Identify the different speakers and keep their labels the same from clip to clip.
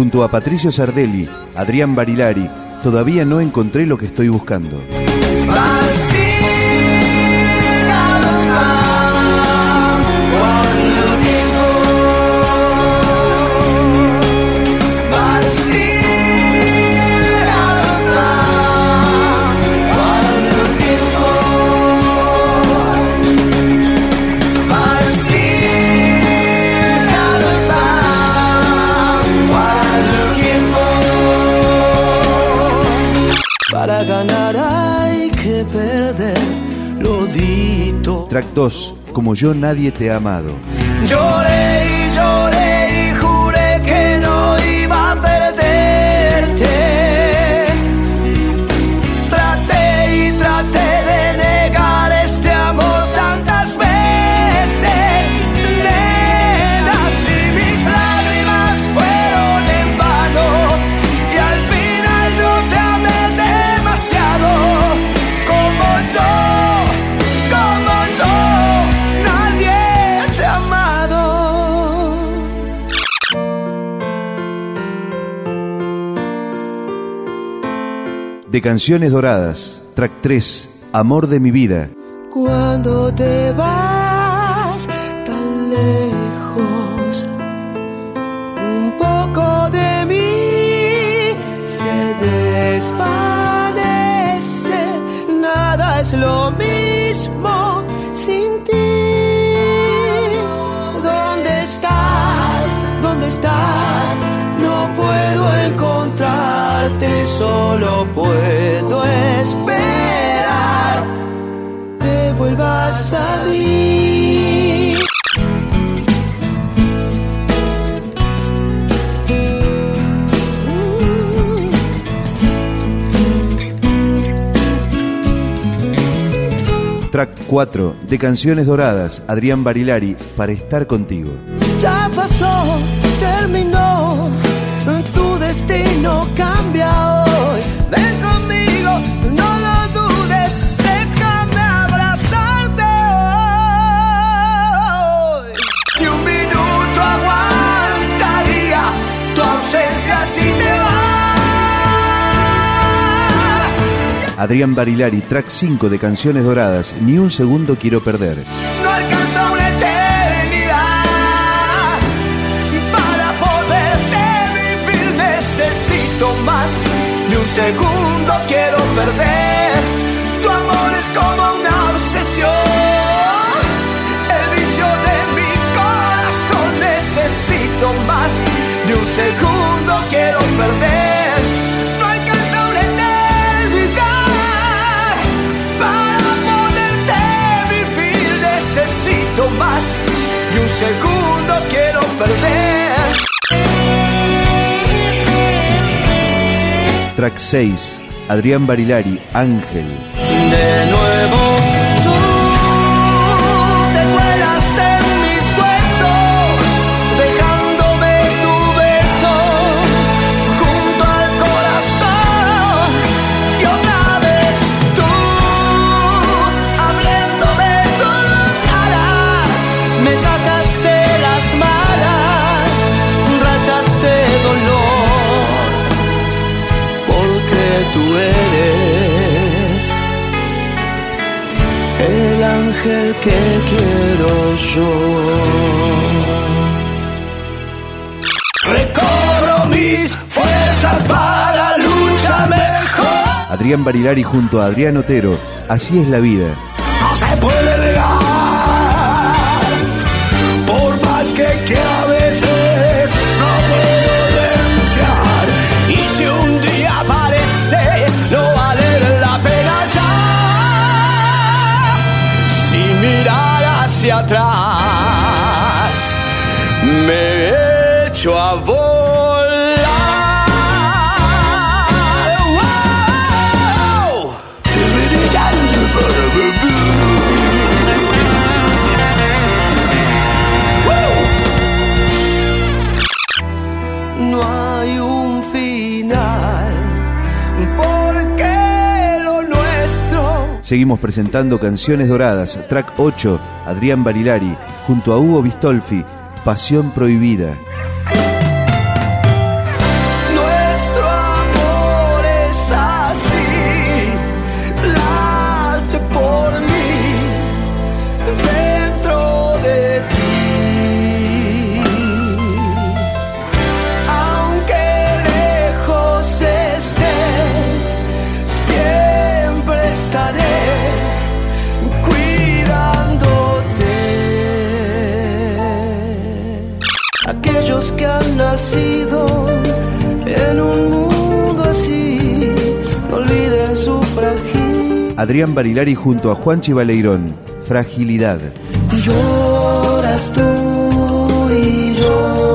Speaker 1: Junto a Patricio Sardelli, Adrián Barilari, todavía no encontré lo que estoy buscando. Track 2, Como yo nadie te ha amado.
Speaker 2: De
Speaker 1: Canciones Doradas, Track 3, Amor de mi vida.
Speaker 2: Cuando te vas solo puedo esperar que vuelvas a mí.
Speaker 1: Track 4, De Canciones Doradas, Adrián Barilari, Para estar contigo.
Speaker 2: Ya pasó, terminó, tu destino cambia
Speaker 1: Adrián Barilari, Track 5 de Canciones Doradas, Ni un segundo quiero perder.
Speaker 2: De un segundo. Quiero perder. Tu amor es como una obsesión. El vicio de mi corazón. Necesito más de un segundo. Quiero perder. No alcanza una eternidad para poderte vivir necesito más y un segundo quiero perder.
Speaker 1: Track 6, Adrián Barilari, Ángel.
Speaker 2: De nuevo ángel que quiero yo. Recorro mis fuerzas para luchar mejor.
Speaker 1: Adrián Barilari junto a Adrián Otero, Así es la vida.
Speaker 2: No se puede Me echo a volar. No hay un final, porque lo nuestro
Speaker 1: Seguimos presentando Canciones Doradas, track 8, Adrián Barilari, junto a Hugo Bistolfi, Pasión Prohibida.
Speaker 2: Nacido en un mundo así, no olviden su fragilidad.
Speaker 1: Adrián Barilari junto a Juanchi Baleirón, Fragilidad.
Speaker 2: Lloras tú y lloro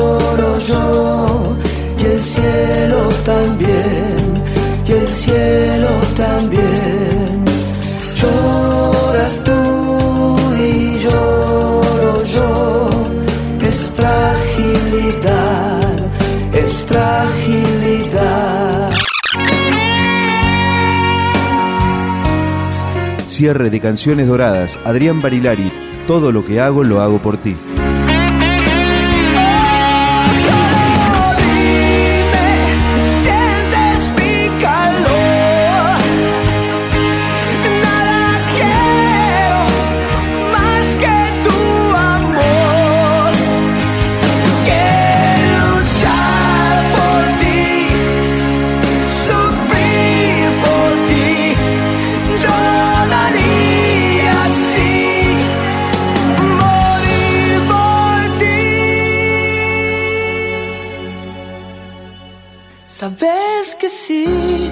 Speaker 1: Cierre de Canciones Doradas, Adrián Barilari, Todo lo que hago lo hago por ti.
Speaker 2: Sabes que sí,